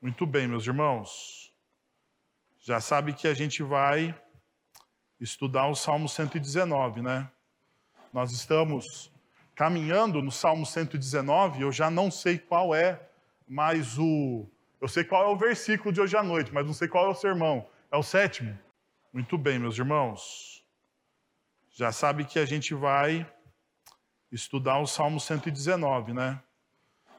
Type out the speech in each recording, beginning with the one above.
Muito bem, meus irmãos. Já sabe que a gente vai estudar o Salmo 119, né? Nós estamos caminhando no Salmo 119, eu já não sei qual é mais o. Eu sei qual é o versículo de hoje à noite, mas não sei qual é o sermão. É o sétimo? Muito bem, meus irmãos. Já sabe que a gente vai estudar o Salmo 119, né?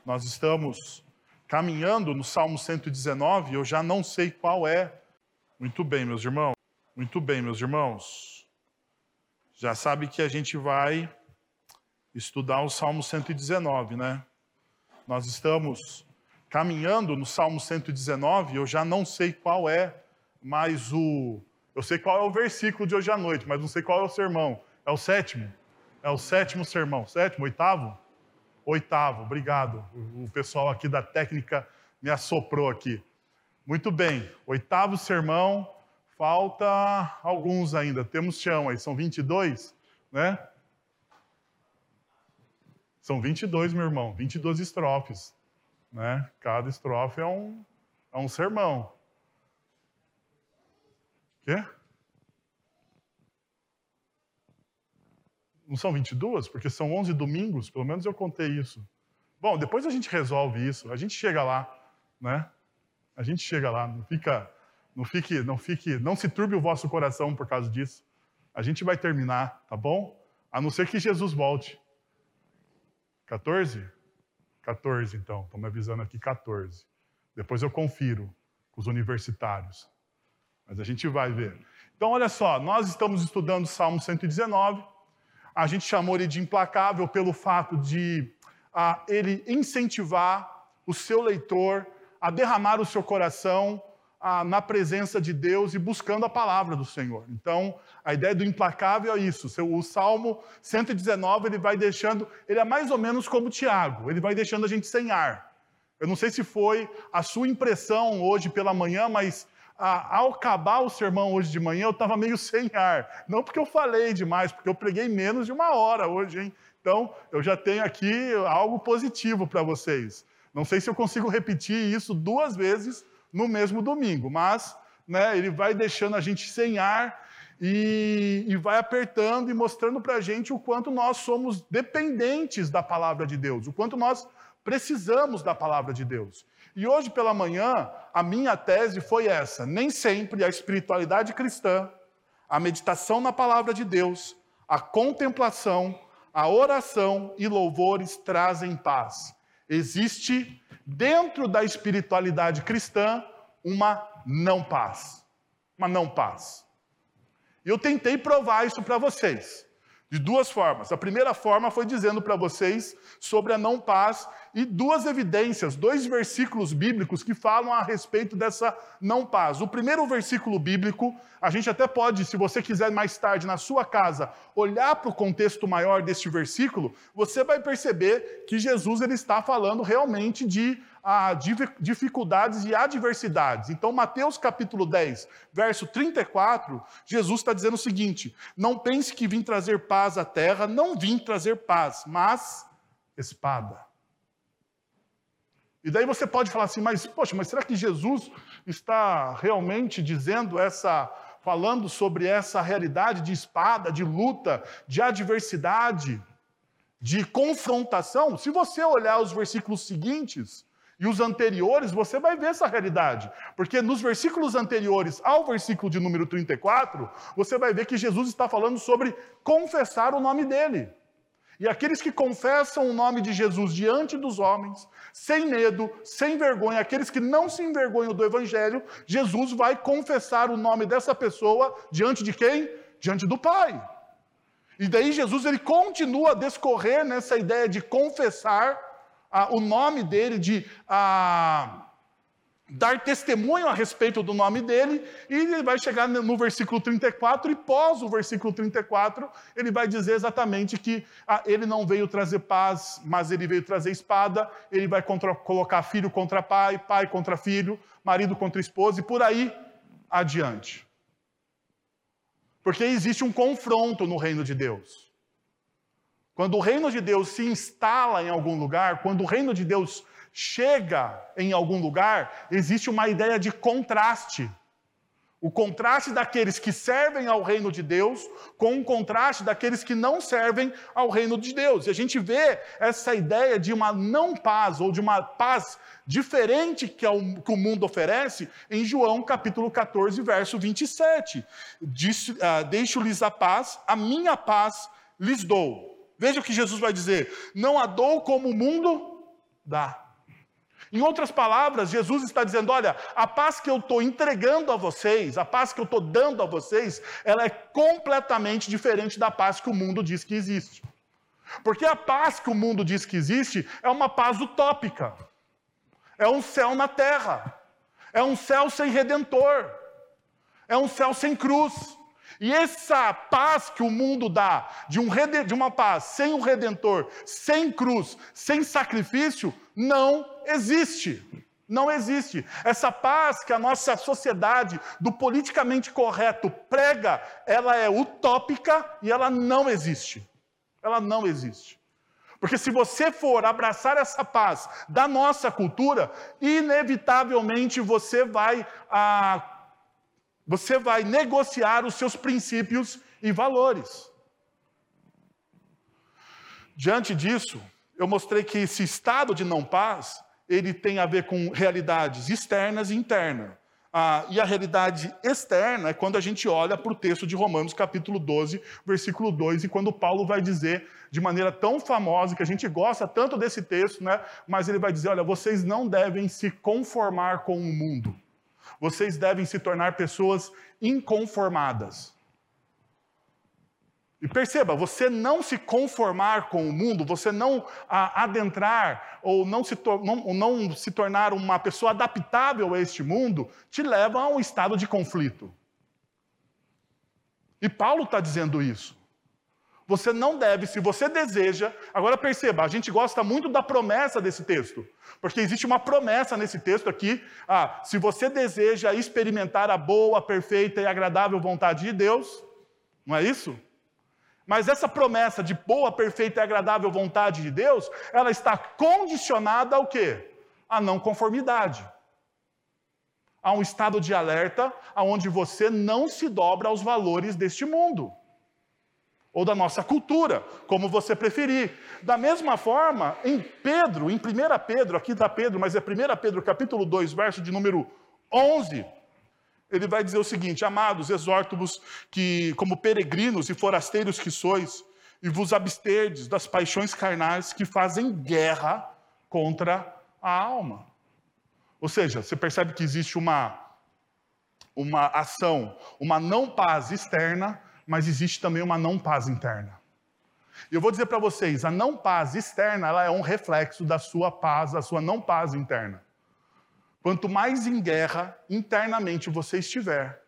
Nós estamos caminhando no Salmo 119, eu já não sei qual é. Muito bem, meus irmãos. Muito bem, meus irmãos. Já sabe que a gente vai estudar o Salmo 119, né? Nós estamos caminhando no Salmo 119, eu já não sei qual é mais o. Eu sei qual é o versículo de hoje à noite, mas não sei qual é o sermão. É o sétimo? É o sétimo sermão. Sétimo, oitavo? Oitavo, obrigado. O pessoal aqui da técnica me assoprou aqui. Muito bem, oitavo sermão, falta alguns ainda. Temos chão aí, são 22, né? São 22, meu irmão, 22 estrofes, né? Cada estrofe é um, é um sermão. Quê? Não são 22? Porque são 11 domingos, pelo menos eu contei isso. Bom, depois a gente resolve isso, a gente chega lá, né? A gente chega lá, não fica, não fique, não fique, não se turbe o vosso coração por causa disso. A gente vai terminar, tá bom? A não ser que Jesus volte. 14? 14, então. Estão me avisando aqui 14. Depois eu confiro com os universitários. Mas a gente vai ver. Então, olha só, nós estamos estudando Salmo 119 a gente chamou ele de implacável pelo fato de ah, ele incentivar o seu leitor a derramar o seu coração ah, na presença de Deus e buscando a palavra do Senhor. Então, a ideia do implacável é isso. O Salmo 119 ele vai deixando, ele é mais ou menos como Tiago, ele vai deixando a gente sem ar. Eu não sei se foi a sua impressão hoje pela manhã, mas ao acabar o sermão hoje de manhã, eu estava meio sem ar. Não porque eu falei demais, porque eu preguei menos de uma hora hoje, hein? Então, eu já tenho aqui algo positivo para vocês. Não sei se eu consigo repetir isso duas vezes no mesmo domingo, mas né, ele vai deixando a gente sem ar e, e vai apertando e mostrando para a gente o quanto nós somos dependentes da palavra de Deus, o quanto nós precisamos da palavra de Deus. E hoje pela manhã, a minha tese foi essa: nem sempre a espiritualidade cristã, a meditação na palavra de Deus, a contemplação, a oração e louvores trazem paz. Existe dentro da espiritualidade cristã uma não paz. Uma não paz. E eu tentei provar isso para vocês. De duas formas. A primeira forma foi dizendo para vocês sobre a não paz e duas evidências, dois versículos bíblicos que falam a respeito dessa não paz. O primeiro versículo bíblico, a gente até pode, se você quiser mais tarde na sua casa, olhar para o contexto maior deste versículo, você vai perceber que Jesus ele está falando realmente de a dificuldades e adversidades. Então, Mateus capítulo 10, verso 34, Jesus está dizendo o seguinte: Não pense que vim trazer paz à terra, não vim trazer paz, mas espada. E daí você pode falar assim, mas poxa, mas será que Jesus está realmente dizendo essa, falando sobre essa realidade de espada, de luta, de adversidade, de confrontação? Se você olhar os versículos seguintes, e os anteriores, você vai ver essa realidade. Porque nos versículos anteriores ao versículo de número 34, você vai ver que Jesus está falando sobre confessar o nome dele. E aqueles que confessam o nome de Jesus diante dos homens, sem medo, sem vergonha, aqueles que não se envergonham do evangelho, Jesus vai confessar o nome dessa pessoa diante de quem? Diante do Pai. E daí Jesus ele continua a descorrer nessa ideia de confessar ah, o nome dele, de ah, dar testemunho a respeito do nome dele, e ele vai chegar no versículo 34, e pós o versículo 34, ele vai dizer exatamente que ah, ele não veio trazer paz, mas ele veio trazer espada, ele vai contra, colocar filho contra pai, pai contra filho, marido contra esposa, e por aí adiante. Porque existe um confronto no reino de Deus. Quando o reino de Deus se instala em algum lugar, quando o reino de Deus chega em algum lugar, existe uma ideia de contraste. O contraste daqueles que servem ao reino de Deus com o contraste daqueles que não servem ao reino de Deus. E a gente vê essa ideia de uma não paz ou de uma paz diferente que, o mundo oferece em João capítulo 14, verso 27. Uh, Deixo-lhes a paz, a minha paz lhes dou. Veja o que Jesus vai dizer: não a dou como o mundo dá. Em outras palavras, Jesus está dizendo: olha, a paz que eu estou entregando a vocês, a paz que eu estou dando a vocês, ela é completamente diferente da paz que o mundo diz que existe. Porque a paz que o mundo diz que existe é uma paz utópica, é um céu na terra, é um céu sem redentor, é um céu sem cruz. E essa paz que o mundo dá, de, um, de uma paz sem o redentor, sem cruz, sem sacrifício, não existe. Não existe. Essa paz que a nossa sociedade do politicamente correto prega, ela é utópica e ela não existe. Ela não existe. Porque se você for abraçar essa paz da nossa cultura, inevitavelmente você vai ah, você vai negociar os seus princípios e valores. Diante disso, eu mostrei que esse estado de não paz, ele tem a ver com realidades externas e internas. Ah, e a realidade externa é quando a gente olha para o texto de Romanos, capítulo 12, versículo 2, e quando Paulo vai dizer de maneira tão famosa, que a gente gosta tanto desse texto, né? mas ele vai dizer: olha, vocês não devem se conformar com o mundo vocês devem se tornar pessoas inconformadas. E perceba, você não se conformar com o mundo, você não adentrar ou não se, não, não se tornar uma pessoa adaptável a este mundo, te leva a um estado de conflito. E Paulo está dizendo isso. Você não deve, se você deseja. Agora perceba, a gente gosta muito da promessa desse texto, porque existe uma promessa nesse texto aqui. Ah, se você deseja experimentar a boa, perfeita e agradável vontade de Deus, não é isso? Mas essa promessa de boa, perfeita e agradável vontade de Deus, ela está condicionada ao quê? A não conformidade. A um estado de alerta onde você não se dobra aos valores deste mundo ou da nossa cultura, como você preferir. Da mesma forma, em Pedro, em 1 Pedro, aqui está Pedro, mas é 1 Pedro capítulo 2, verso de número 11, ele vai dizer o seguinte: Amados, exorto-vos que, como peregrinos e forasteiros que sois, e vos absterdes das paixões carnais que fazem guerra contra a alma. Ou seja, você percebe que existe uma, uma ação, uma não paz externa mas existe também uma não paz interna. E eu vou dizer para vocês, a não paz externa, ela é um reflexo da sua paz, da sua não paz interna. Quanto mais em guerra internamente você estiver,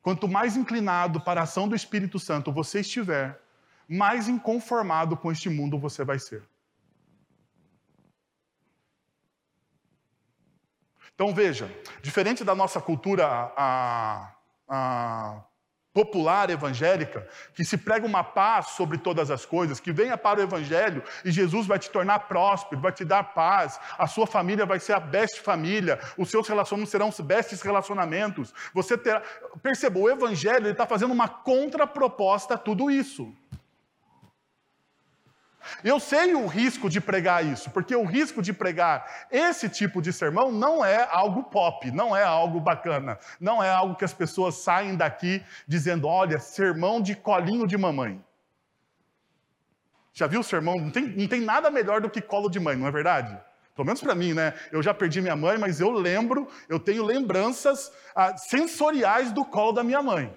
quanto mais inclinado para a ação do Espírito Santo você estiver, mais inconformado com este mundo você vai ser. Então veja, diferente da nossa cultura a, a, popular evangélica, que se prega uma paz sobre todas as coisas, que venha para o evangelho e Jesus vai te tornar próspero, vai te dar paz, a sua família vai ser a best família, os seus relacionamentos serão os best relacionamentos. Você terá, perceba, o evangelho está fazendo uma contraproposta a tudo isso. Eu sei o risco de pregar isso, porque o risco de pregar esse tipo de sermão não é algo pop, não é algo bacana, não é algo que as pessoas saem daqui dizendo: olha, sermão de colinho de mamãe. Já viu o sermão? Não tem, não tem nada melhor do que colo de mãe, não é verdade? Pelo menos para mim, né? Eu já perdi minha mãe, mas eu lembro, eu tenho lembranças ah, sensoriais do colo da minha mãe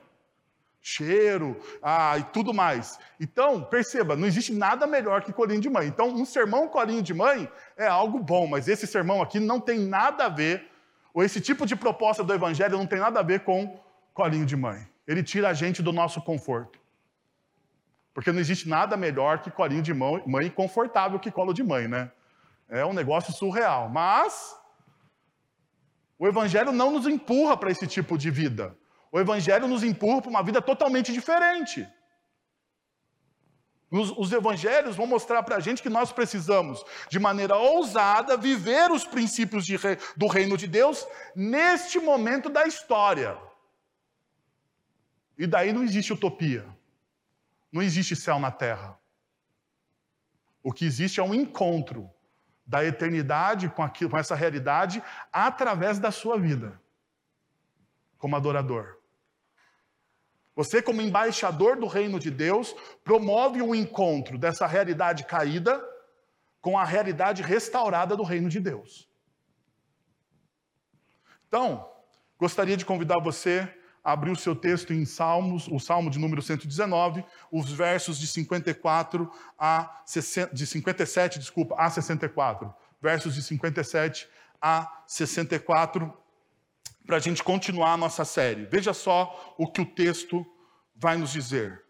cheiro ah, e tudo mais. Então, perceba, não existe nada melhor que colinho de mãe. Então, um sermão colinho de mãe é algo bom, mas esse sermão aqui não tem nada a ver, ou esse tipo de proposta do evangelho não tem nada a ver com colinho de mãe. Ele tira a gente do nosso conforto. Porque não existe nada melhor que colinho de mãe confortável que colo de mãe, né? É um negócio surreal. Mas o evangelho não nos empurra para esse tipo de vida. O Evangelho nos empurra para uma vida totalmente diferente. Os, evangelhos vão mostrar para a gente que nós precisamos, de maneira ousada, viver os princípios rei, do reino de Deus neste momento da história. E daí não existe utopia. Não existe céu na terra. O que existe é um encontro da eternidade com, aquilo, com essa realidade através da sua vida, como adorador. Você, como embaixador do reino de Deus, promove o um encontro dessa realidade caída com a realidade restaurada do reino de Deus. Então, gostaria de convidar você a abrir o seu texto em Salmos, o Salmo de número 119, os versos de 54 a de 57, desculpa, a 64. Versos de 57 a 64 para a gente continuar a nossa série. Veja só o que o texto vai nos dizer.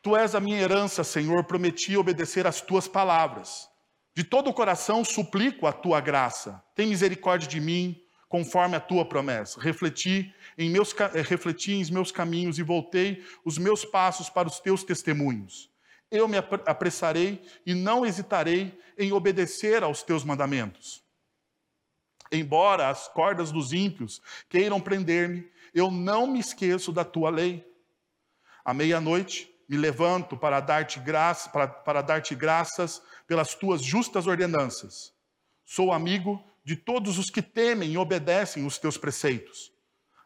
Tu és a minha herança, Senhor, prometi obedecer às tuas palavras. De todo o coração suplico a tua graça. Tem misericórdia de mim, conforme a tua promessa. Refleti em meus, eh, refleti em meus caminhos e voltei os meus passos para os teus testemunhos. Eu me apressarei e não hesitarei em obedecer aos teus mandamentos. Embora as cordas dos ímpios queiram prender-me, eu não me esqueço da tua lei. À meia-noite me levanto para dar-te graça, para, para dar-te graças pelas tuas justas ordenanças. Sou amigo de todos os que temem e obedecem os teus preceitos.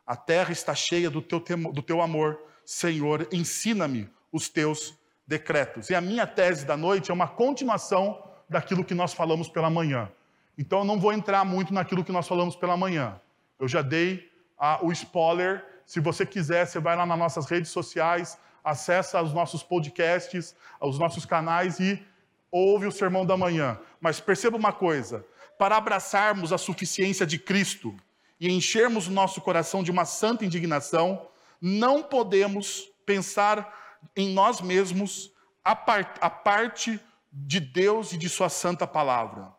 A terra está cheia do teu, do teu amor. Senhor, ensina-me os teus decretos. E a minha tese da noite é uma continuação daquilo que nós falamos pela manhã. Então eu não vou entrar muito naquilo que nós falamos pela manhã. Eu já dei ah, o spoiler. Se você quiser, você vai lá nas nossas redes sociais, acessa os nossos podcasts, os nossos canais e ouve o sermão da manhã. Mas perceba uma coisa: para abraçarmos a suficiência de Cristo e enchermos o nosso coração de uma santa indignação, não podemos pensar em nós mesmos a, a parte de Deus e de Sua santa palavra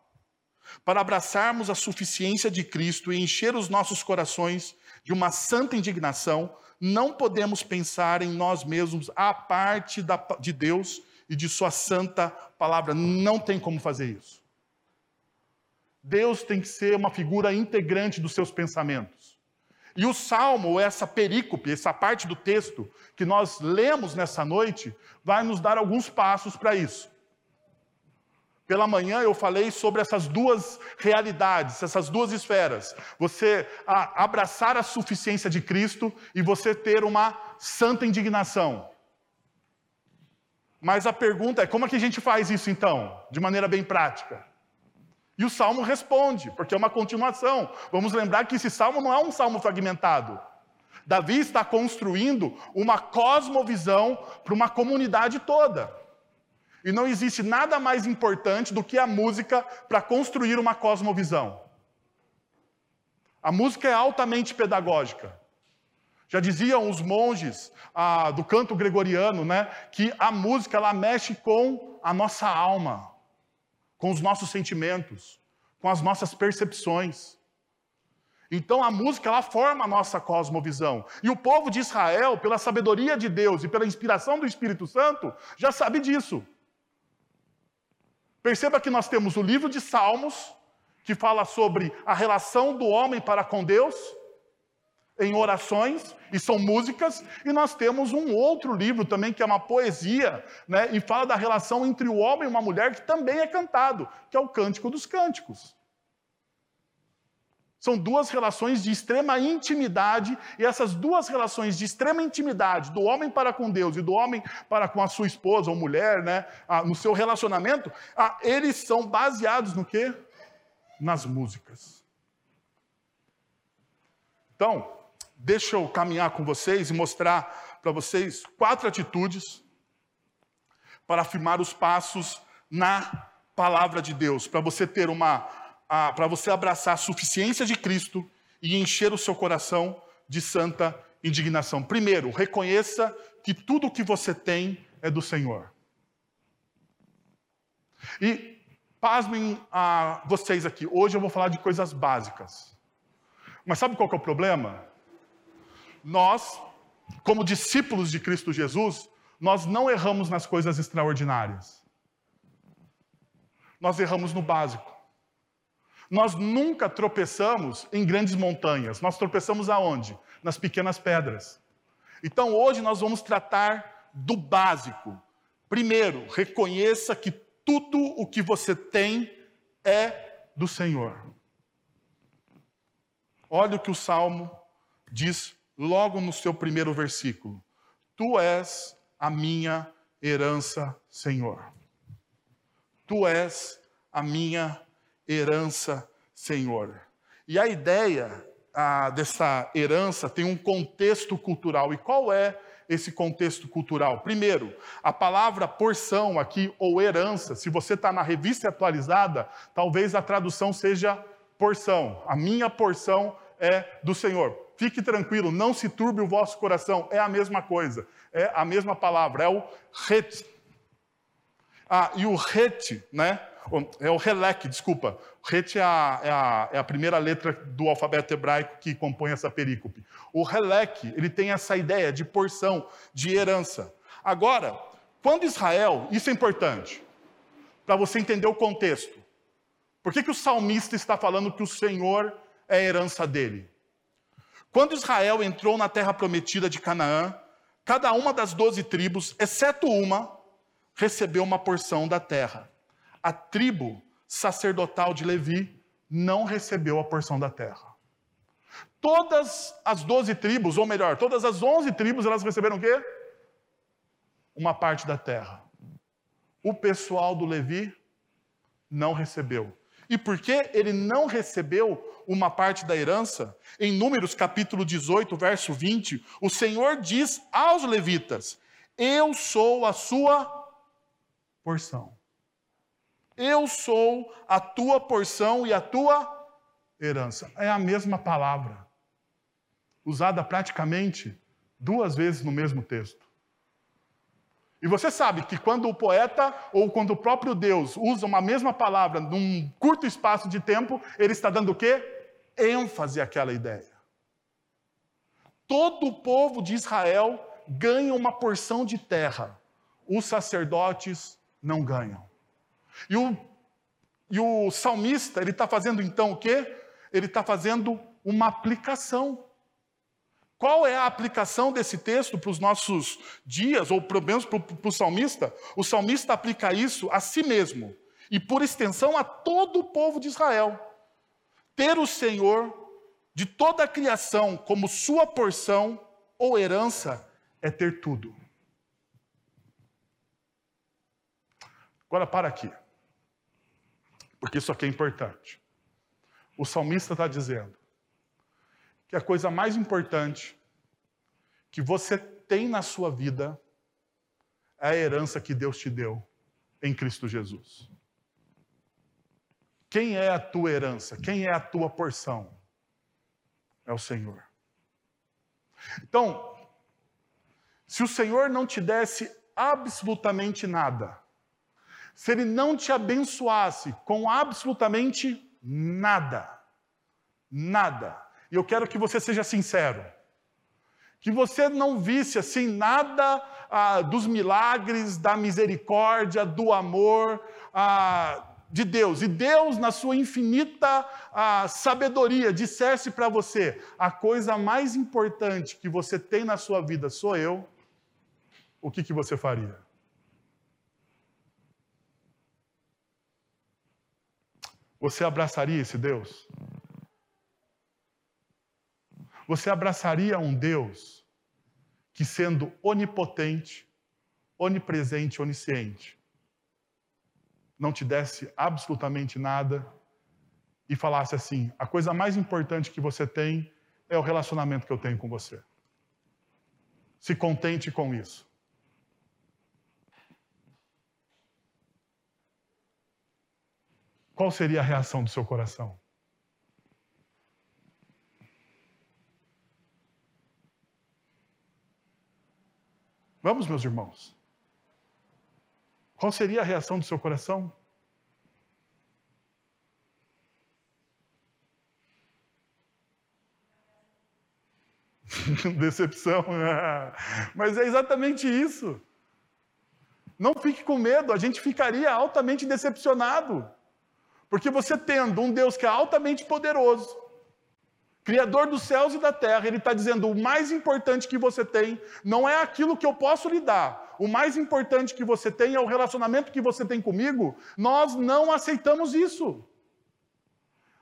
para abraçarmos a suficiência de Cristo e encher os nossos corações de uma santa indignação, não podemos pensar em nós mesmos à parte da, de Deus e de Sua santa palavra. Não tem como fazer isso. Deus tem que ser uma figura integrante dos seus pensamentos. E o salmo, essa perícope, essa parte do texto que nós lemos nessa noite, vai nos dar alguns passos para isso. Pela manhã eu falei sobre essas duas realidades, essas duas esferas. Você abraçar a suficiência de Cristo e você ter uma santa indignação. Mas a pergunta é: como é que a gente faz isso então, de maneira bem prática? E o salmo responde, porque é uma continuação. Vamos lembrar que esse salmo não é um salmo fragmentado. Davi está construindo uma cosmovisão para uma comunidade toda. E não existe nada mais importante do que a música para construir uma cosmovisão. A música é altamente pedagógica. Já diziam os monges ah, do canto gregoriano, né, que a música ela mexe com a nossa alma, com os nossos sentimentos, com as nossas percepções. Então a música ela forma a nossa cosmovisão. E o povo de Israel, pela sabedoria de Deus e pela inspiração do Espírito Santo, já sabe disso. Perceba que nós temos o livro de Salmos, que fala sobre a relação do homem para com Deus, em orações, e são músicas, e nós temos um outro livro também, que é uma poesia, né, e fala da relação entre o homem e uma mulher, que também é cantado, que é o Cântico dos Cânticos. São duas relações de extrema intimidade, e essas duas relações de extrema intimidade, do homem para com Deus e do homem para com a sua esposa ou mulher, né, no seu relacionamento, eles são baseados no quê? Nas músicas. Então, deixa eu caminhar com vocês e mostrar para vocês quatro atitudes para afirmar os passos na palavra de Deus, para você ter uma para você abraçar a suficiência de Cristo e encher o seu coração de santa indignação. Primeiro, reconheça que tudo o que você tem é do Senhor. E pasmem a vocês aqui, hoje eu vou falar de coisas básicas. Mas sabe qual é o problema? Nós, como discípulos de Cristo Jesus, nós não erramos nas coisas extraordinárias. Nós erramos no básico. Nós nunca tropeçamos em grandes montanhas. Nós tropeçamos aonde? Nas pequenas pedras. Então hoje nós vamos tratar do básico. Primeiro, reconheça que tudo o que você tem é do Senhor. Olha o que o Salmo diz logo no seu primeiro versículo: Tu és a minha herança, Senhor. Tu és a minha herança, Senhor. E a ideia dessa herança tem um contexto cultural. E qual é esse contexto cultural? Primeiro, a palavra porção aqui, ou herança, se você está na revista atualizada, talvez a tradução seja porção. A minha porção é do Senhor. Fique tranquilo, não se turbe o vosso coração, é a mesma coisa, é a mesma palavra, é o het. Ah, e o het, né? É o relec, desculpa. Het é a, é, a, é a, primeira letra do alfabeto hebraico que compõe essa perícope. O relec, ele tem essa ideia de porção, de herança. Agora, quando Israel, isso é importante, para você entender o contexto. Por que, que o salmista está falando que o Senhor é a herança dele? Quando Israel entrou na terra prometida de Canaã, cada uma das doze tribos, exceto uma, recebeu uma porção da terra. A tribo sacerdotal de Levi não recebeu a porção da terra. Todas as doze tribos, ou melhor, todas as onze tribos, elas receberam o quê? Uma parte da terra. O pessoal do Levi não recebeu. E por que ele não recebeu uma parte da herança? Em Números capítulo 18, verso 20, o Senhor diz aos levitas: Eu sou a sua porção. Eu sou a tua porção e a tua herança. É a mesma palavra, usada praticamente duas vezes no mesmo texto. E você sabe que quando o poeta ou quando o próprio Deus usa uma mesma palavra num curto espaço de tempo, ele está dando o quê? ênfase àquela ideia. Todo o povo de Israel ganha uma porção de terra, os sacerdotes não ganham. E o, e o salmista, ele está fazendo então o quê? Ele está fazendo uma aplicação. Qual é a aplicação desse texto para os nossos dias, ou pelo menos para o salmista? O salmista aplica isso a si mesmo e, por extensão, a todo o povo de Israel. Ter o Senhor de toda a criação como sua porção ou herança é ter tudo. Agora para aqui, porque isso aqui é importante. O salmista está dizendo que a coisa mais importante que você tem na sua vida é a herança que Deus te deu em Cristo Jesus. Quem é a tua herança? Quem é a tua porção? É o Senhor. Então, se o Senhor não te desse absolutamente nada, se Ele não te abençoasse com absolutamente nada, nada, e eu quero que você seja sincero, que você não visse assim nada ah, dos milagres, da misericórdia, do amor, ah, de Deus, e Deus, na sua infinita ah, sabedoria, dissesse para você: a coisa mais importante que você tem na sua vida sou eu, o que, que você faria? Você abraçaria esse Deus? Você abraçaria um Deus que, sendo onipotente, onipresente, onisciente, não te desse absolutamente nada e falasse assim: a coisa mais importante que você tem é o relacionamento que eu tenho com você. Se contente com isso. Qual seria a reação do seu coração? Vamos, meus irmãos. Qual seria a reação do seu coração? Decepção. Mas é exatamente isso. Não fique com medo, a gente ficaria altamente decepcionado. Porque você tendo um Deus que é altamente poderoso, Criador dos céus e da terra, ele está dizendo: o mais importante que você tem não é aquilo que eu posso lhe dar, o mais importante que você tem é o relacionamento que você tem comigo. Nós não aceitamos isso.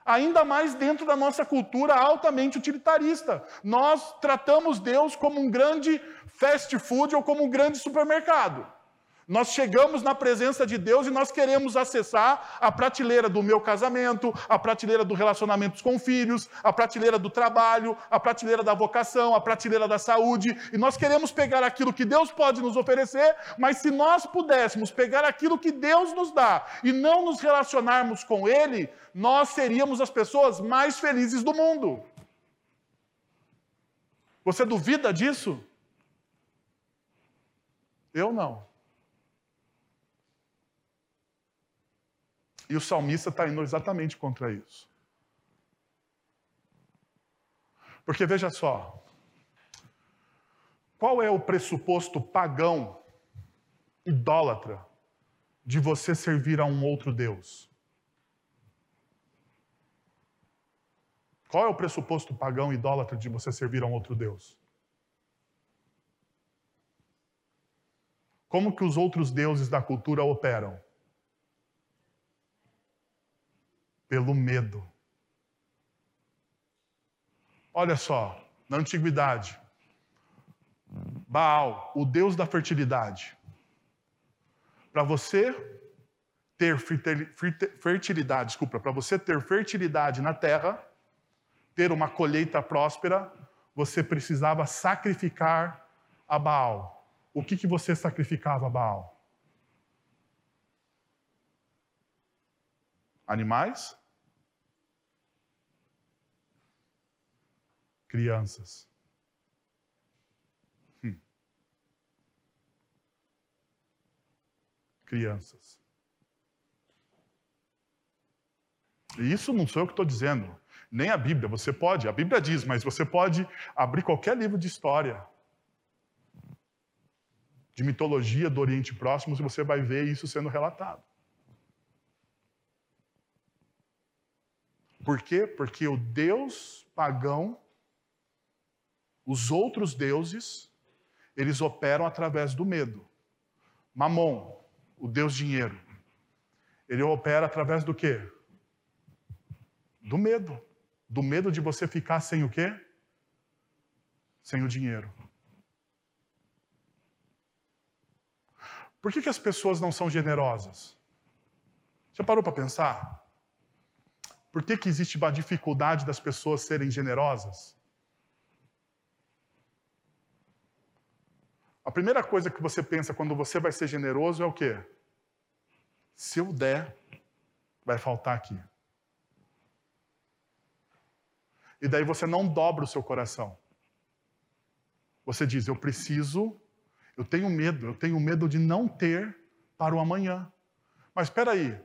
Ainda mais dentro da nossa cultura altamente utilitarista. Nós tratamos Deus como um grande fast food ou como um grande supermercado. Nós chegamos na presença de Deus e nós queremos acessar a prateleira do meu casamento, a prateleira do relacionamentos com filhos, a prateleira do trabalho, a prateleira da vocação, a prateleira da saúde, e nós queremos pegar aquilo que Deus pode nos oferecer, mas se nós pudéssemos pegar aquilo que Deus nos dá e não nos relacionarmos com Ele, nós seríamos as pessoas mais felizes do mundo. Você duvida disso? Eu não. E o salmista está indo exatamente contra isso. Porque veja só, qual é o pressuposto pagão, idólatra, de você servir a um outro Deus? Qual é o pressuposto pagão idólatra de você servir a um outro Deus? Como que os outros deuses da cultura operam? Pelo medo. Olha só, na antiguidade, Baal, o deus da fertilidade. Para você ter fertilidade, desculpa, para você ter fertilidade na terra, ter uma colheita próspera, você precisava sacrificar a Baal. O que, que você sacrificava a Baal? Animais? Crianças. Hum. Crianças. E isso não sou eu que estou dizendo, nem a Bíblia. Você pode, a Bíblia diz, mas você pode abrir qualquer livro de história, de mitologia do Oriente Próximo, e você vai ver isso sendo relatado. Por quê? Porque o Deus pagão os outros deuses, eles operam através do medo. Mamon, o deus dinheiro, ele opera através do quê? Do medo. Do medo de você ficar sem o quê? Sem o dinheiro. Por que, que as pessoas não são generosas? Já parou para pensar? Por que, que existe uma dificuldade das pessoas serem generosas? A primeira coisa que você pensa quando você vai ser generoso é o quê? Se eu der, vai faltar aqui. E daí você não dobra o seu coração. Você diz: Eu preciso, eu tenho medo, eu tenho medo de não ter para o amanhã. Mas espera aí,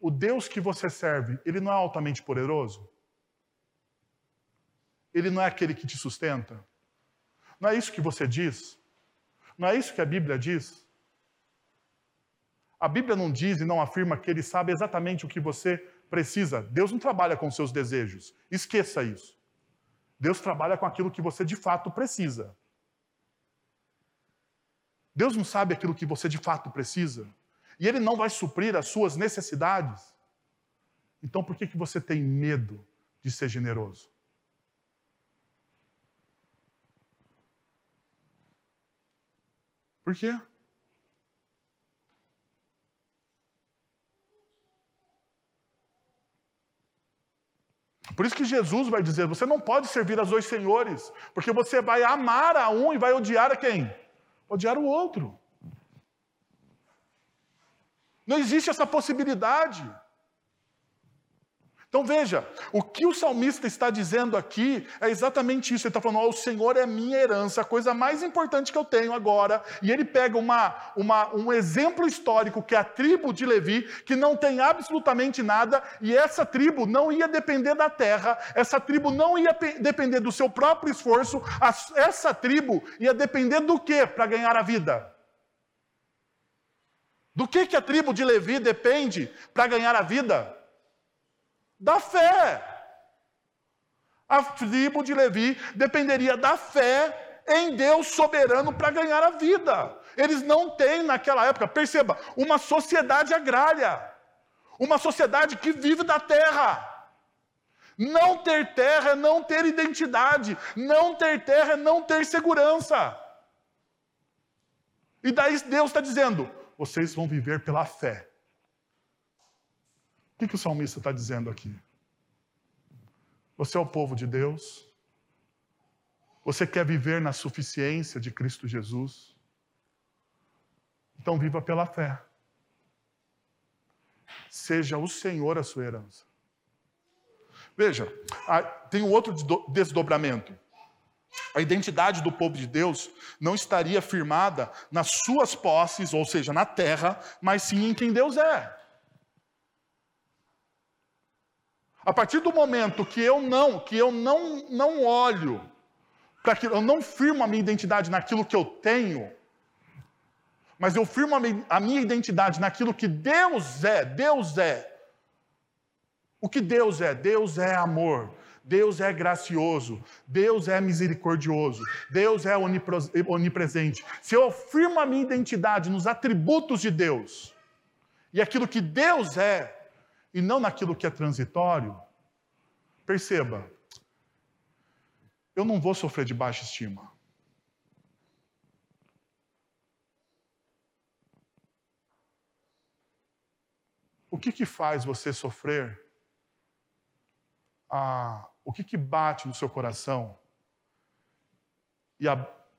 o Deus que você serve, ele não é altamente poderoso? Ele não é aquele que te sustenta? Não é isso que você diz? Não é isso que a Bíblia diz? A Bíblia não diz e não afirma que ele sabe exatamente o que você precisa. Deus não trabalha com seus desejos. Esqueça isso. Deus trabalha com aquilo que você de fato precisa. Deus não sabe aquilo que você de fato precisa. E Ele não vai suprir as suas necessidades. Então por que, que você tem medo de ser generoso? Por quê? Por isso que Jesus vai dizer: você não pode servir aos dois senhores, porque você vai amar a um e vai odiar a quem? Odiar o outro. Não existe essa possibilidade. Então veja, o que o salmista está dizendo aqui é exatamente isso. Ele está falando: oh, o Senhor é minha herança, a coisa mais importante que eu tenho agora. E ele pega uma, uma, um exemplo histórico, que é a tribo de Levi, que não tem absolutamente nada, e essa tribo não ia depender da terra, essa tribo não ia depender do seu próprio esforço, essa tribo ia depender do que para ganhar a vida? Do que, que a tribo de Levi depende para ganhar a vida? Da fé. A tribo de Levi dependeria da fé em Deus soberano para ganhar a vida. Eles não têm naquela época, perceba, uma sociedade agrária, uma sociedade que vive da terra. Não ter terra é não ter identidade, não ter terra é não ter segurança. E daí Deus está dizendo: vocês vão viver pela fé. O que, que o salmista está dizendo aqui? Você é o povo de Deus? Você quer viver na suficiência de Cristo Jesus? Então viva pela fé. Seja o Senhor a sua herança. Veja, tem um outro desdobramento. A identidade do povo de Deus não estaria firmada nas suas posses, ou seja, na terra, mas sim em quem Deus é. A partir do momento que eu não, que eu não, não olho para aquilo, eu não firmo a minha identidade naquilo que eu tenho, mas eu firmo a minha identidade naquilo que Deus é, Deus é. O que Deus é? Deus é amor. Deus é gracioso, Deus é misericordioso, Deus é onipresente. Se eu afirmo a minha identidade nos atributos de Deus e aquilo que Deus é, e não naquilo que é transitório, perceba, eu não vou sofrer de baixa estima. O que, que faz você sofrer? Ah, o que, que bate no seu coração e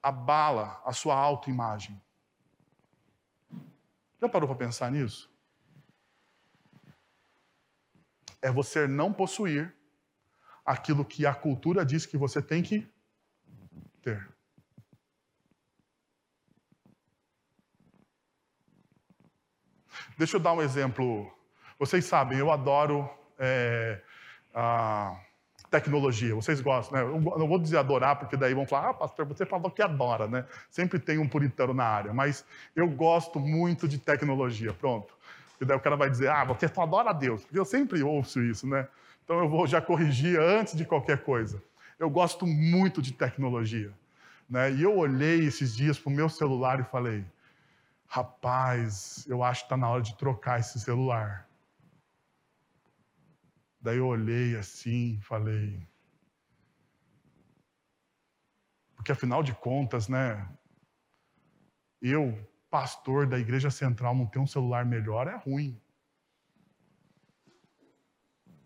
abala a sua autoimagem? Já parou para pensar nisso? É você não possuir aquilo que a cultura diz que você tem que ter. Deixa eu dar um exemplo. Vocês sabem, eu adoro é, a tecnologia. Vocês gostam, né? Eu não vou dizer adorar, porque daí vão falar, ah, pastor, você falou que adora, né? Sempre tem um puritano na área, mas eu gosto muito de tecnologia, pronto. E daí o cara vai dizer, ah, você só adora a Deus, porque eu sempre ouço isso, né? Então eu vou já corrigir antes de qualquer coisa. Eu gosto muito de tecnologia. Né? E eu olhei esses dias para o meu celular e falei, rapaz, eu acho que está na hora de trocar esse celular. Daí eu olhei assim e falei. Porque afinal de contas, né? Eu, pastor da igreja central, não ter um celular melhor é ruim.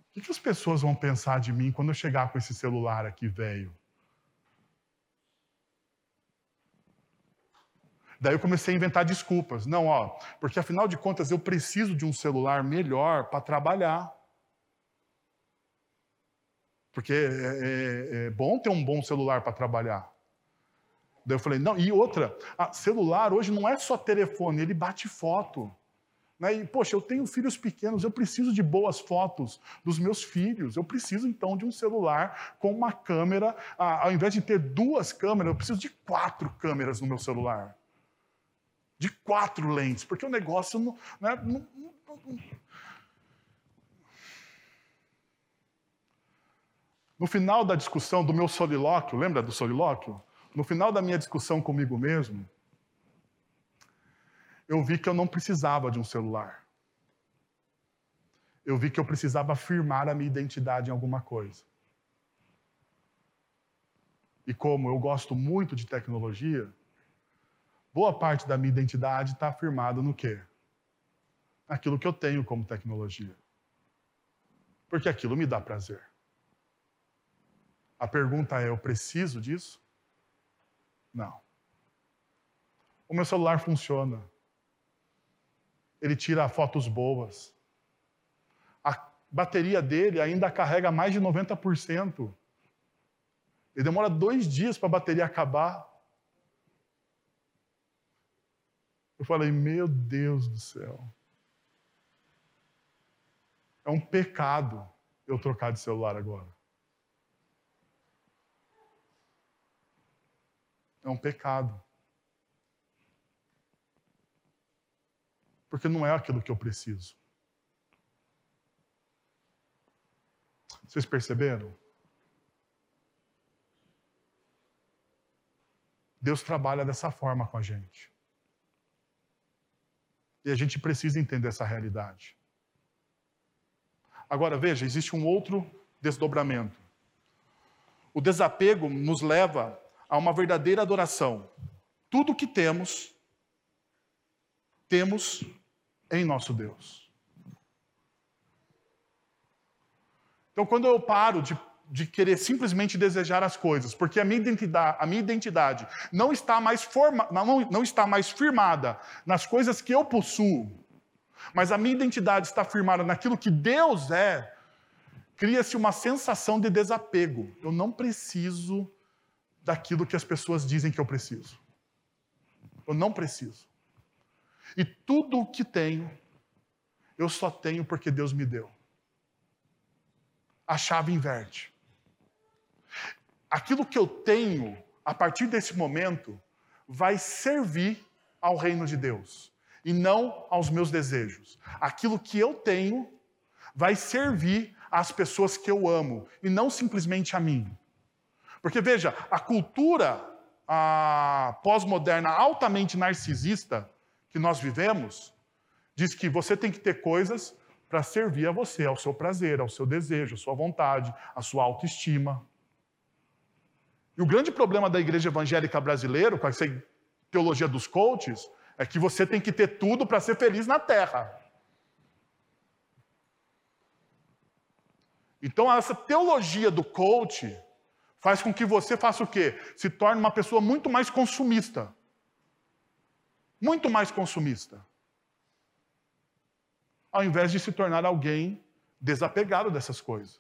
O que, as pessoas vão pensar de mim quando eu chegar com esse celular aqui velho? Daí eu comecei a inventar desculpas. Não, ó, porque afinal de contas eu preciso de um celular melhor para trabalhar. Porque é, é, é, bom ter um bom celular para trabalhar. Daí eu falei, não, e outra, celular hoje não é só telefone, ele bate foto. Né? E, poxa, eu tenho filhos pequenos, eu preciso de boas fotos dos meus filhos. Eu preciso, então, de um celular com uma câmera. Ao invés de ter duas câmeras, eu preciso de quatro câmeras no meu celular. De quatro lentes, porque o negócio não, né, não, não No final da discussão do meu solilóquio, lembra do solilóquio? No final da minha discussão comigo mesmo, eu vi que eu não precisava de um celular. Eu vi que eu precisava afirmar a minha identidade em alguma coisa. E como eu gosto muito de tecnologia, boa parte da minha identidade está afirmada no quê? Aquilo que eu tenho como tecnologia. Porque aquilo me dá prazer. A pergunta é: eu preciso disso? Não. O meu celular funciona ele tira fotos boas. A bateria dele ainda carrega mais de 90%. Ele demora dois dias para a bateria acabar. Eu falei, meu Deus do céu. É um pecado eu trocar de celular agora. É um pecado. porque não é aquilo que eu preciso. Vocês perceberam? Deus trabalha dessa forma com a gente. E a gente precisa entender essa realidade. Agora, veja, existe um outro desdobramento. O desapego nos leva a uma verdadeira adoração. Tudo o que temos, temos em nosso Deus. Então, quando eu paro de, de querer simplesmente desejar as coisas, porque a minha identidade, a minha identidade não, está mais forma, não, não está mais firmada nas coisas que eu possuo, mas a minha identidade está firmada naquilo que Deus é, cria-se uma sensação de desapego. Eu não preciso daquilo que as pessoas dizem que eu preciso. Eu não preciso. E tudo o que tenho, eu só tenho porque Deus me deu. A chave inverte. Aquilo que eu tenho, a partir desse momento, vai servir ao reino de Deus e não aos meus desejos. Aquilo que eu tenho vai servir às pessoas que eu amo e não simplesmente a mim. Porque veja, a cultura pós-moderna altamente narcisista que nós vivemos diz que você tem que ter coisas para servir a você, ao seu prazer, ao seu desejo, à sua vontade, à sua autoestima. E o grande problema da igreja evangélica brasileira, com essa teologia dos coaches, é que você tem que ter tudo para ser feliz na terra. Então, essa teologia do coach faz com que você faça o quê? Se torne uma pessoa muito mais consumista. Muito mais consumista. Ao invés de se tornar alguém desapegado dessas coisas.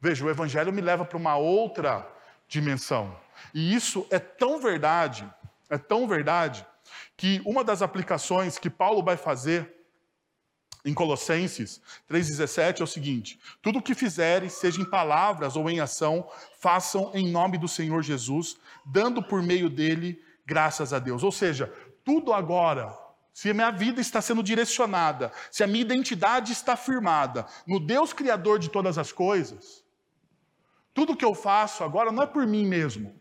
Veja, o Evangelho me leva para uma outra dimensão. E isso é tão verdade, é tão verdade, que uma das aplicações que Paulo vai fazer em Colossenses 3,17 é o seguinte: tudo o que fizerem, seja em palavras ou em ação, façam em nome do Senhor Jesus, dando por meio dele graças a Deus. Ou seja, tudo agora, se a minha vida está sendo direcionada, se a minha identidade está firmada no Deus Criador de todas as coisas, tudo que eu faço agora não é por mim mesmo.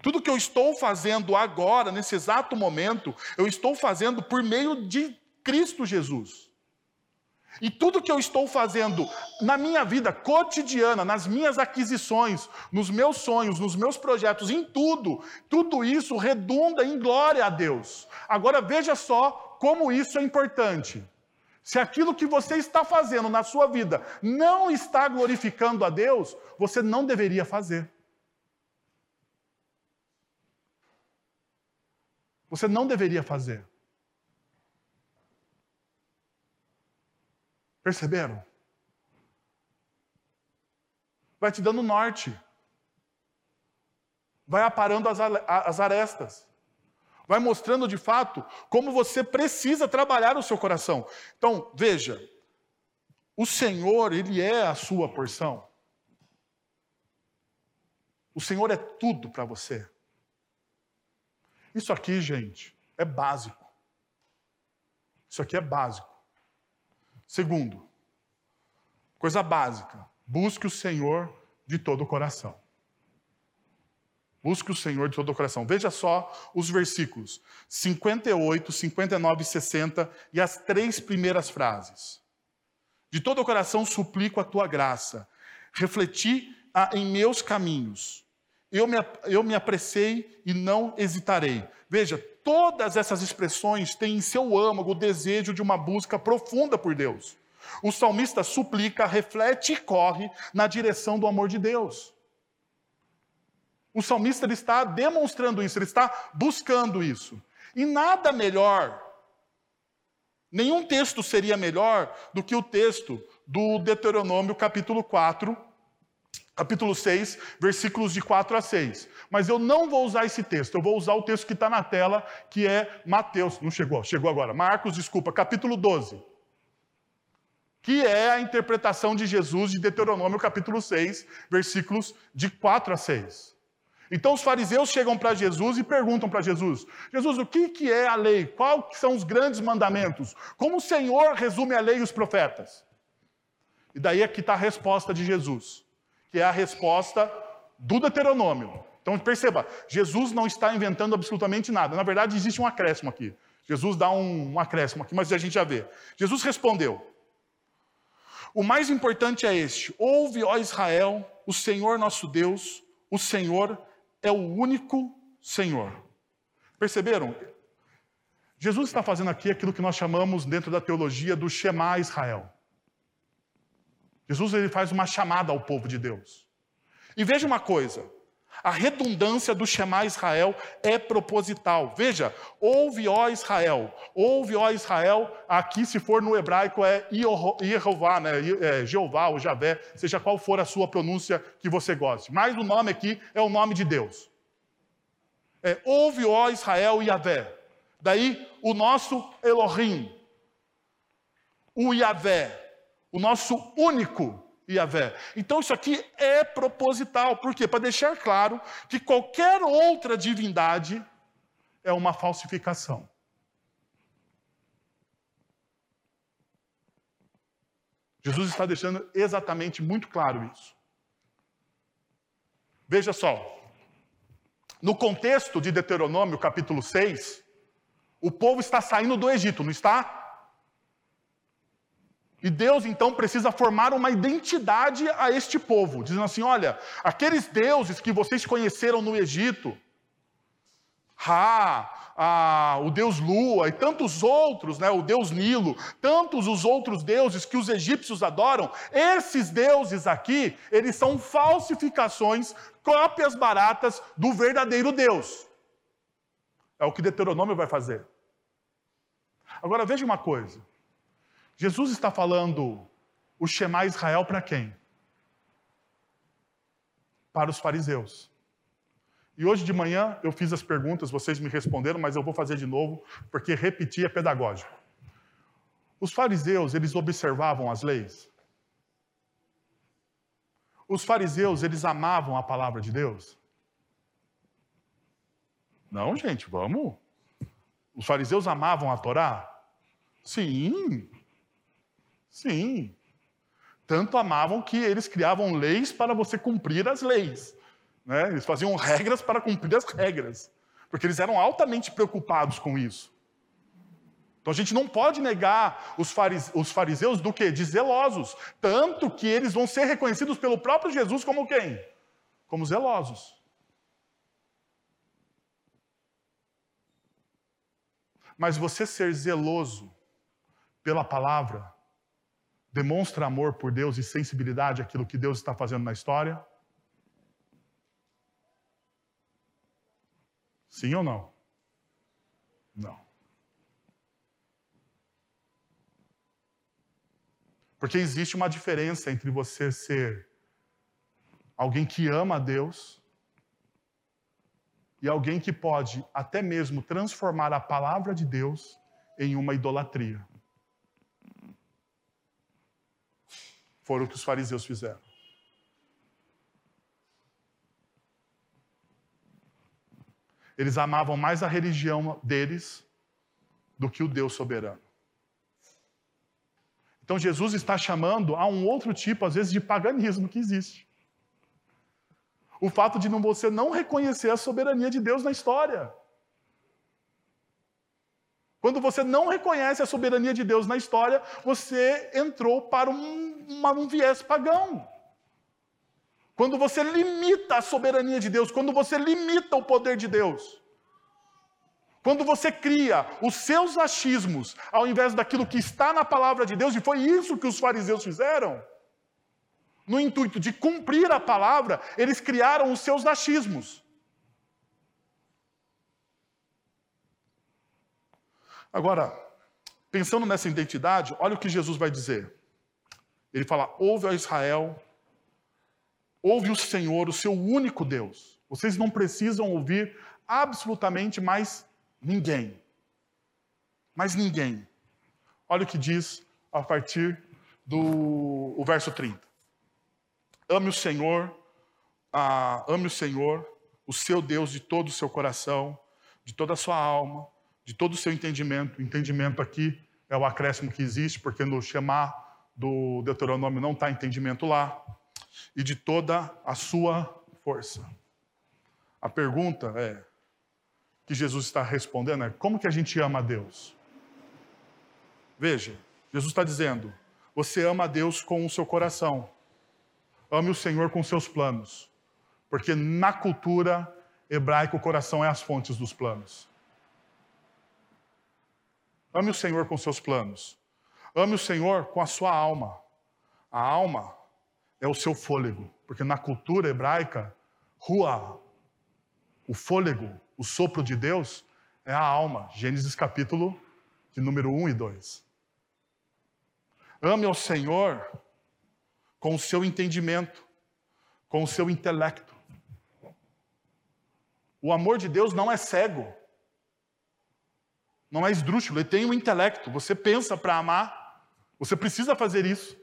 Tudo que eu estou fazendo agora, nesse exato momento, eu estou fazendo por meio de Cristo Jesus. E tudo que eu estou fazendo na minha vida cotidiana, nas minhas aquisições, nos meus sonhos, nos meus projetos, em tudo, tudo isso redunda em glória a Deus. Agora veja só como isso é importante. Se aquilo que você está fazendo na sua vida não está glorificando a Deus, você não deveria fazer. Você não deveria fazer. Perceberam? Vai te dando norte. Vai aparando as, as arestas. Vai mostrando de fato como você precisa trabalhar o seu coração. Então, veja, o Senhor, Ele é a sua porção. O Senhor é tudo para você. Isso aqui, gente, é básico. Isso aqui é básico. Segundo, coisa básica, busque o Senhor de todo o coração. Busque o Senhor de todo o coração. Veja só os versículos 58, 59 e 60 e as três primeiras frases. De todo o coração suplico a tua graça. Refleti em meus caminhos. Eu me, eu me apressei e não hesitarei. Veja, Todas essas expressões têm em seu âmago o desejo de uma busca profunda por Deus. O salmista suplica, reflete e corre na direção do amor de Deus. O salmista ele está demonstrando isso, ele está buscando isso. E nada melhor, nenhum texto seria melhor do que o texto do Deuteronômio capítulo 4, capítulo 6, versículos de 4 a 6. Mas eu não vou usar esse texto, eu vou usar o texto que está na tela, que é Mateus, não chegou, chegou agora, Marcos, desculpa, capítulo 12. Que é a interpretação de Jesus de Deuteronômio, capítulo 6, versículos de 4 a 6. Então os fariseus chegam para Jesus e perguntam para Jesus: Jesus, o que, que é a lei? Quais são os grandes mandamentos? Como o Senhor resume a lei e os profetas? E daí é que está a resposta de Jesus, que é a resposta do Deuteronômio. Então perceba, Jesus não está inventando absolutamente nada. Na verdade, existe um acréscimo aqui. Jesus dá um, um acréscimo aqui, mas a gente já vê. Jesus respondeu: O mais importante é este: Ouve, ó Israel, o Senhor nosso Deus, o Senhor é o único Senhor. Perceberam? Jesus está fazendo aqui aquilo que nós chamamos dentro da teologia do Shema Israel. Jesus ele faz uma chamada ao povo de Deus. E veja uma coisa: a redundância do Shema Israel é proposital. Veja, ouve ó Israel, ouve ó Israel, aqui se for no hebraico é Jeová, né? É Jeová ou Javé, seja qual for a sua pronúncia que você goste. Mas o nome aqui é o nome de Deus. É, ouve ó Israel Yahvé. Daí o nosso Elohim, o Yahvé, o nosso único Yahvé. Então isso aqui é proposital. Por quê? Para deixar claro que qualquer outra divindade é uma falsificação. Jesus está deixando exatamente muito claro isso. Veja só. No contexto de Deuteronômio, capítulo 6, o povo está saindo do Egito, não está? E Deus então precisa formar uma identidade a este povo, dizendo assim: olha, aqueles deuses que vocês conheceram no Egito, Ra, a, o deus Lua e tantos outros, né, o deus Nilo, tantos os outros deuses que os egípcios adoram, esses deuses aqui, eles são falsificações, cópias baratas do verdadeiro Deus. É o que Deuteronômio vai fazer. Agora veja uma coisa. Jesus está falando o Shema Israel para quem? Para os fariseus. E hoje de manhã eu fiz as perguntas, vocês me responderam, mas eu vou fazer de novo, porque repetir é pedagógico. Os fariseus, eles observavam as leis? Os fariseus, eles amavam a palavra de Deus? Não, gente, vamos. Os fariseus amavam a Torá? Sim, Sim. Tanto amavam que eles criavam leis para você cumprir as leis. Né? Eles faziam regras para cumprir as regras. Porque eles eram altamente preocupados com isso. Então a gente não pode negar os, farise, os fariseus do que? De zelosos. Tanto que eles vão ser reconhecidos pelo próprio Jesus como quem? Como zelosos. Mas você ser zeloso pela palavra demonstra amor por Deus e sensibilidade àquilo que Deus está fazendo na história? Sim ou não? Não. Porque existe uma diferença entre você ser alguém que ama a Deus e alguém que pode até mesmo transformar a palavra de Deus em uma idolatria. Foram o que os fariseus fizeram. Eles amavam mais a religião deles do que o Deus soberano. Então Jesus está chamando a um outro tipo, às vezes, de paganismo que existe. O fato de você não reconhecer a soberania de Deus na história. Quando você não reconhece a soberania de Deus na história, você entrou para um, uma, um viés pagão. Quando você limita a soberania de Deus, quando você limita o poder de Deus, quando você cria os seus achismos ao invés daquilo que está na palavra de Deus, e foi isso que os fariseus fizeram, no intuito de cumprir a palavra, eles criaram os seus achismos. Agora, pensando nessa identidade, olha o que Jesus vai dizer. Ele fala: ouve a Israel, ouve o Senhor, o seu único Deus. Vocês não precisam ouvir absolutamente mais ninguém. Mais ninguém. Olha o que diz a partir do o verso 30. Ame o Senhor, ame o Senhor, o seu Deus de todo o seu coração, de toda a sua alma, de todo o seu entendimento. Entendimento aqui é o acréscimo que existe, porque no Shema do Deuteronômio não está entendimento lá. E de toda a sua força. A pergunta é que Jesus está respondendo é como que a gente ama a Deus? Veja, Jesus está dizendo: você ama a Deus com o seu coração. Ame o Senhor com seus planos. Porque na cultura hebraica o coração é as fontes dos planos. Ame o Senhor com seus planos. Ame o Senhor com a sua alma. A alma é o seu fôlego, porque na cultura hebraica, rua, o fôlego, o sopro de Deus, é a alma. Gênesis capítulo de número 1 e 2. Ame ao Senhor com o seu entendimento, com o seu intelecto. O amor de Deus não é cego, não é esdrúxulo, ele tem um intelecto. Você pensa para amar, você precisa fazer isso.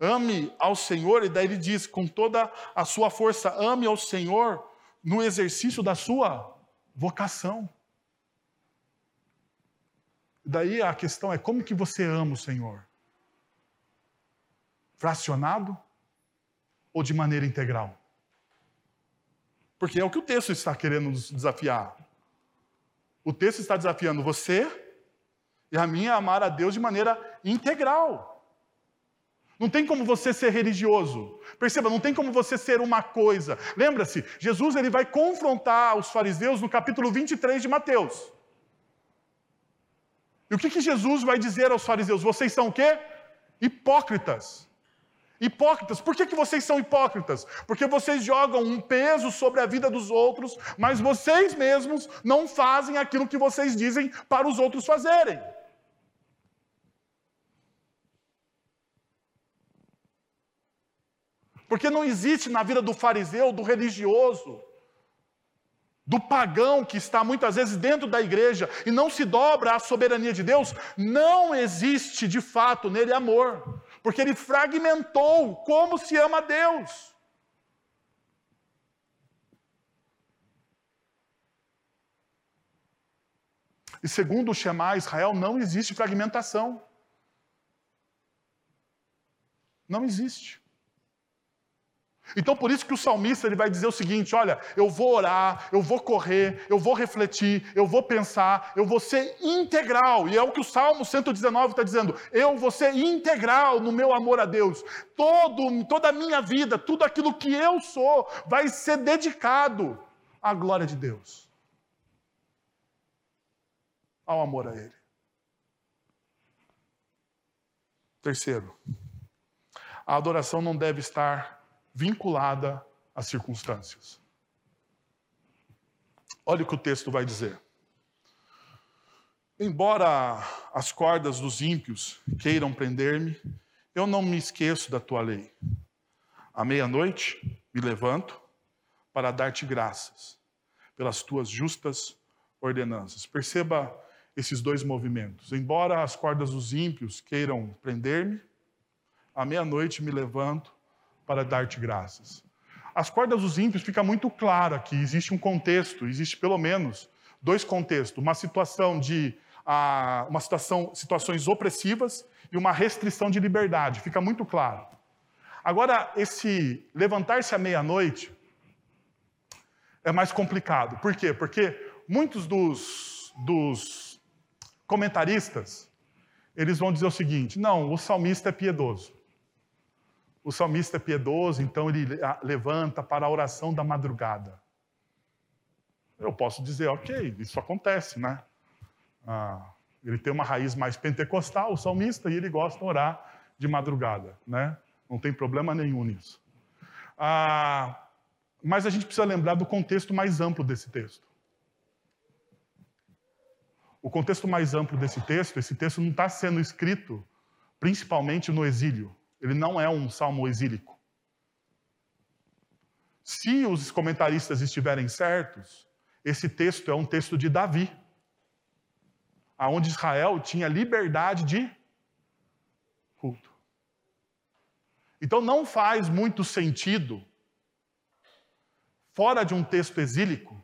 Ame ao Senhor, e daí ele diz, com toda a sua força, ame ao Senhor no exercício da sua vocação. Daí a questão é como que você ama o Senhor? Fracionado ou de maneira integral? Porque é o que o texto está querendo nos desafiar. O texto está desafiando você e a mim a amar a Deus de maneira integral. Não tem como você ser religioso. Perceba, não tem como você ser uma coisa. Lembra-se, Jesus ele vai confrontar os fariseus no capítulo 23 de Mateus. E o que, que Jesus vai dizer aos fariseus? Vocês são o quê? Hipócritas. Hipócritas. Por que, que vocês são hipócritas? Porque vocês jogam um peso sobre a vida dos outros, mas vocês mesmos não fazem aquilo que vocês dizem para os outros fazerem. Porque não existe na vida do fariseu, do religioso, do pagão que está muitas vezes dentro da igreja e não se dobra à soberania de Deus, não existe de fato nele amor, porque ele fragmentou como se ama a Deus. E segundo o Shema Israel, não existe fragmentação. Não existe. Então por isso que o salmista ele vai dizer o seguinte: olha, eu vou orar, eu vou correr, eu vou refletir, eu vou pensar, eu vou ser integral. E é o que o Salmo 119 está dizendo: eu vou ser integral no meu amor a Deus. Todo, toda a minha vida, tudo aquilo que eu sou, vai ser dedicado à glória de Deus, ao amor a Ele. Terceiro, a adoração não deve estar vinculada às circunstâncias. Olha o que o texto vai dizer. Embora as cordas dos ímpios queiram prender-me, eu não me esqueço da tua lei. À meia-noite me levanto para dar-te graças pelas tuas justas ordenanças. Perceba esses dois movimentos. Embora as cordas dos ímpios queiram prender-me, à meia-noite me levanto para dar-te graças. As cordas dos ímpios fica muito claro aqui, existe um contexto, existe pelo menos dois contextos, uma situação de uma situação, situações opressivas e uma restrição de liberdade, fica muito claro. Agora, esse levantar-se à meia-noite é mais complicado. Por quê? Porque muitos dos, dos comentaristas, eles vão dizer o seguinte, não, o salmista é piedoso. O salmista é piedoso, então ele levanta para a oração da madrugada. Eu posso dizer, ok, isso acontece, né? Ah, ele tem uma raiz mais pentecostal, o salmista, e ele gosta de orar de madrugada, né? Não tem problema nenhum nisso. Ah, mas a gente precisa lembrar do contexto mais amplo desse texto. O contexto mais amplo desse texto, esse texto não está sendo escrito principalmente no exílio. Ele não é um salmo exílico. Se os comentaristas estiverem certos, esse texto é um texto de Davi, aonde Israel tinha liberdade de culto. Então não faz muito sentido fora de um texto exílico,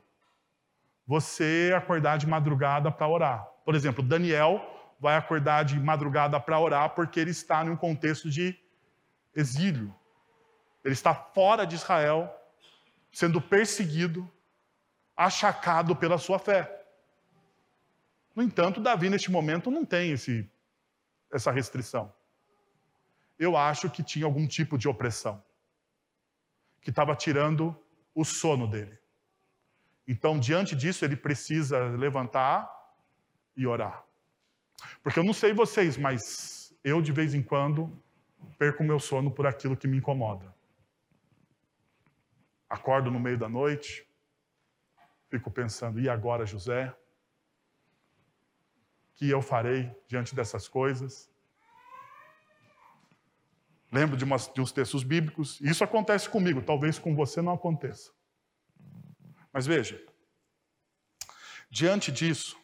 você acordar de madrugada para orar. Por exemplo, Daniel vai acordar de madrugada para orar porque ele está em um contexto de exílio. Ele está fora de Israel, sendo perseguido, achacado pela sua fé. No entanto, Davi, neste momento, não tem esse, essa restrição. Eu acho que tinha algum tipo de opressão que estava tirando o sono dele. Então, diante disso, ele precisa levantar e orar. Porque eu não sei vocês, mas eu, de vez em quando, perco meu sono por aquilo que me incomoda. Acordo no meio da noite, fico pensando, e agora, José? Que eu farei diante dessas coisas? Lembro de, umas, de uns textos bíblicos, e isso acontece comigo, talvez com você não aconteça. Mas veja, diante disso,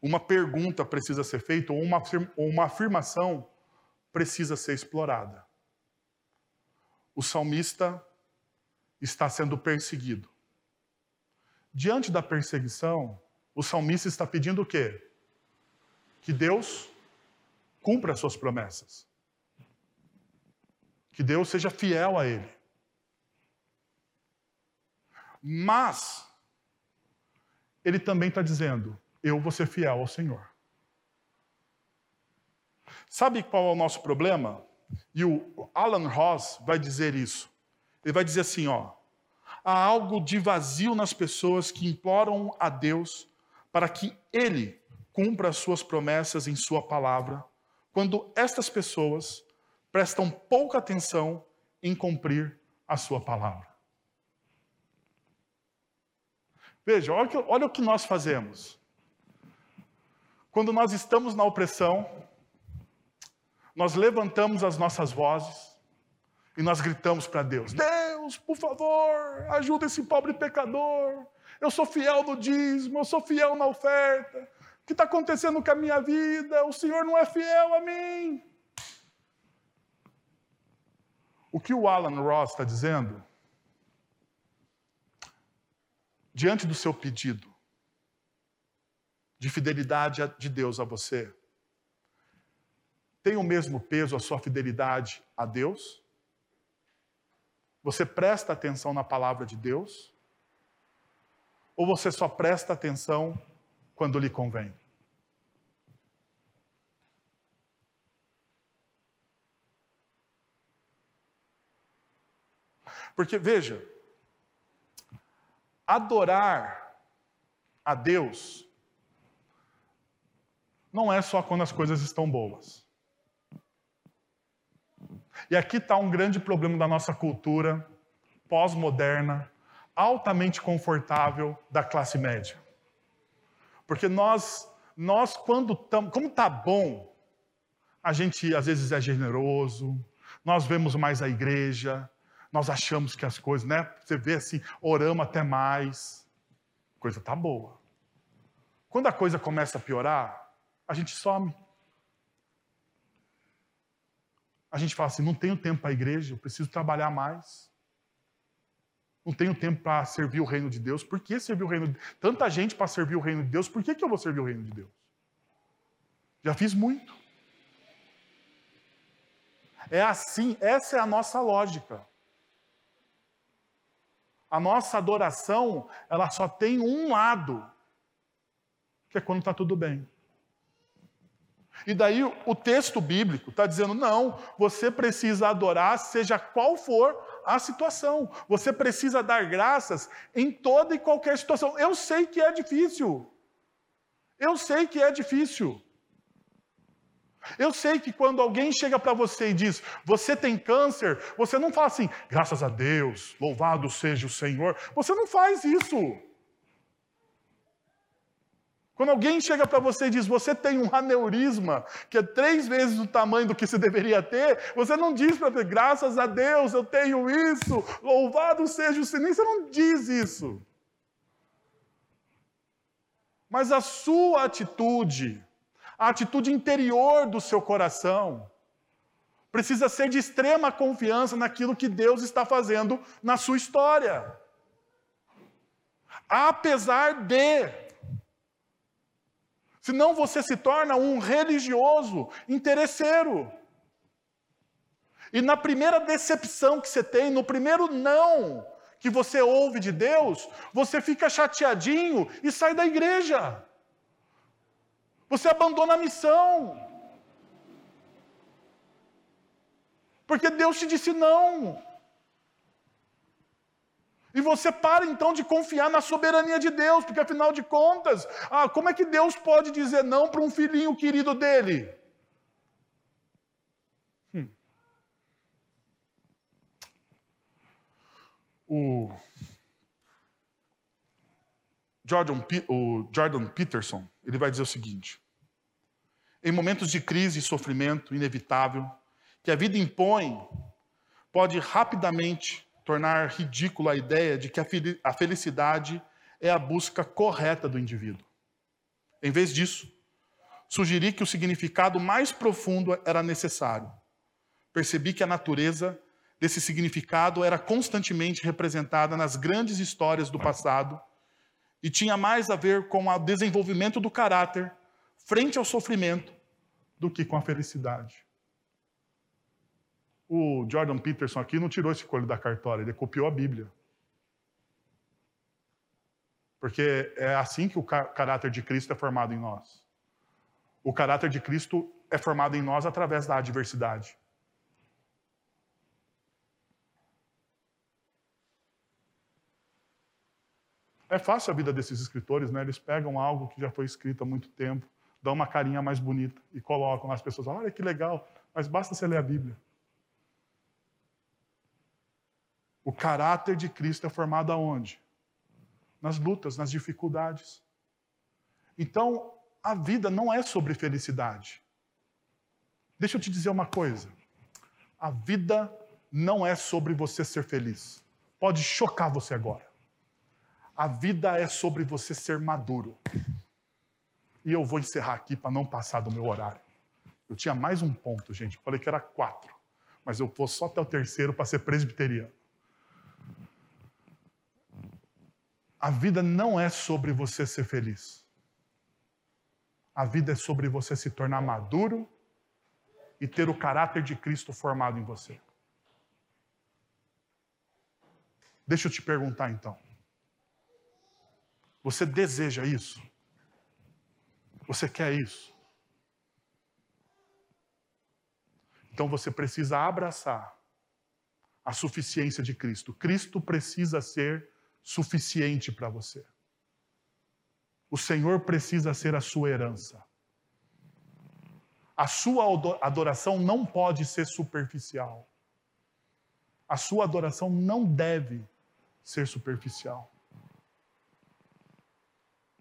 uma pergunta precisa ser feita, ou uma, ou uma afirmação precisa ser explorada. O salmista está sendo perseguido. Diante da perseguição, o salmista está pedindo o quê? Que Deus cumpra as suas promessas. Que Deus seja fiel a ele. Mas, ele também está dizendo: eu vou ser fiel ao Senhor. Sabe qual é o nosso problema? E o Alan Ross vai dizer isso. Ele vai dizer assim, ó: há algo de vazio nas pessoas que imploram a Deus para que ele cumpra as suas promessas em sua palavra, quando estas pessoas prestam pouca atenção em cumprir a sua palavra. Veja, olha, o que nós fazemos. Quando nós estamos na opressão, nós levantamos as nossas vozes e nós gritamos para Deus: Deus, por favor, ajuda esse pobre pecador. Eu sou fiel no dízimo, eu sou fiel na oferta. O que está acontecendo com a minha vida? O Senhor não é fiel a mim. O que o Alan Ross está dizendo, diante do seu pedido, de fidelidade de Deus a você, tem o mesmo peso a sua fidelidade a Deus? Você presta atenção na palavra de Deus? Ou você só presta atenção quando lhe convém? Porque, veja, adorar a Deus não é só quando as coisas estão boas. E aqui está um grande problema da nossa cultura pós-moderna, altamente confortável da classe média. Porque nós, nós quando estamos, como está bom, a gente às vezes é generoso, nós vemos mais a igreja, nós achamos que as coisas, né? Você vê assim, oramos até mais, a coisa está boa. Quando a coisa começa a piorar, a gente some. A gente fala assim: não tenho tempo para a igreja, eu preciso trabalhar mais. Não tenho tempo para servir o reino de Deus. Por que servir o reino de Deus? Tanta gente para servir o reino de Deus, por que, que eu vou servir o reino de Deus? Já fiz muito. É assim, essa é a nossa lógica. A nossa adoração, ela só tem um lado, que é quando está tudo bem. E daí o texto bíblico está dizendo: não, você precisa adorar, seja qual for a situação. Você precisa dar graças em toda e qualquer situação. Eu sei que é difícil. Eu sei que é difícil. Eu sei que quando alguém chega para você e diz, você tem câncer, você não fala assim, graças a Deus, louvado seja o Senhor. Você não faz isso. Quando alguém chega para você e diz, você tem um aneurisma, que é três vezes o tamanho do que você deveria ter, você não diz para graças a Deus eu tenho isso, louvado seja o Senhor. Você não diz isso. Mas a sua atitude, a atitude interior do seu coração, precisa ser de extrema confiança naquilo que Deus está fazendo na sua história. Apesar de. Senão você se torna um religioso interesseiro. E na primeira decepção que você tem, no primeiro não que você ouve de Deus, você fica chateadinho e sai da igreja. Você abandona a missão. Porque Deus te disse não. E você para então de confiar na soberania de Deus, porque afinal de contas, ah, como é que Deus pode dizer não para um filhinho querido dele? Hum. O Jordan, o Jordan Peterson, ele vai dizer o seguinte: em momentos de crise e sofrimento inevitável, que a vida impõe, pode rapidamente tornar ridícula a ideia de que a felicidade é a busca correta do indivíduo. Em vez disso, sugeri que o significado mais profundo era necessário. Percebi que a natureza desse significado era constantemente representada nas grandes histórias do passado e tinha mais a ver com o desenvolvimento do caráter frente ao sofrimento do que com a felicidade. O Jordan Peterson aqui não tirou esse coelho da cartola, ele copiou a Bíblia. Porque é assim que o caráter de Cristo é formado em nós. O caráter de Cristo é formado em nós através da adversidade. É fácil a vida desses escritores, né? Eles pegam algo que já foi escrito há muito tempo, dão uma carinha mais bonita e colocam. As pessoas, olha que legal, mas basta você ler a Bíblia. O caráter de Cristo é formado aonde? Nas lutas, nas dificuldades. Então, a vida não é sobre felicidade. Deixa eu te dizer uma coisa. A vida não é sobre você ser feliz. Pode chocar você agora. A vida é sobre você ser maduro. E eu vou encerrar aqui para não passar do meu horário. Eu tinha mais um ponto, gente. Falei que era quatro. Mas eu vou só até o terceiro para ser presbiteriano. A vida não é sobre você ser feliz. A vida é sobre você se tornar maduro e ter o caráter de Cristo formado em você. Deixa eu te perguntar então. Você deseja isso? Você quer isso? Então você precisa abraçar a suficiência de Cristo. Cristo precisa ser suficiente para você. O Senhor precisa ser a sua herança. A sua adoração não pode ser superficial. A sua adoração não deve ser superficial.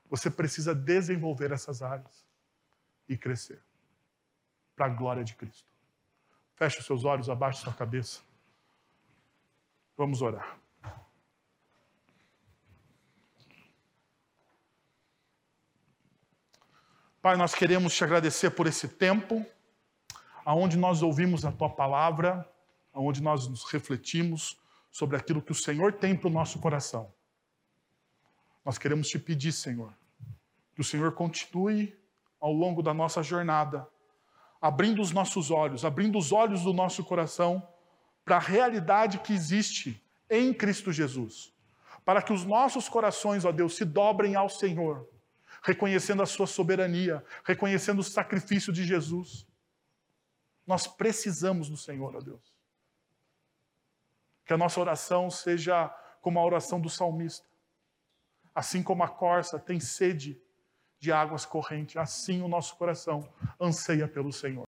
Você precisa desenvolver essas áreas e crescer para a glória de Cristo. Feche os seus olhos, abaixe sua cabeça. Vamos orar. Pai, nós queremos te agradecer por esse tempo, aonde nós ouvimos a tua palavra, aonde nós nos refletimos sobre aquilo que o Senhor tem para o nosso coração. Nós queremos te pedir, Senhor, que o Senhor continue ao longo da nossa jornada, abrindo os nossos olhos, abrindo os olhos do nosso coração para a realidade que existe em Cristo Jesus. Para que os nossos corações, ó Deus, se dobrem ao Senhor, reconhecendo a Sua soberania, reconhecendo o sacrifício de Jesus. Nós precisamos do Senhor, ó Deus. Que a nossa oração seja como a oração do salmista Assim como a corça tem sede de águas correntes, assim o nosso coração anseia pelo Senhor.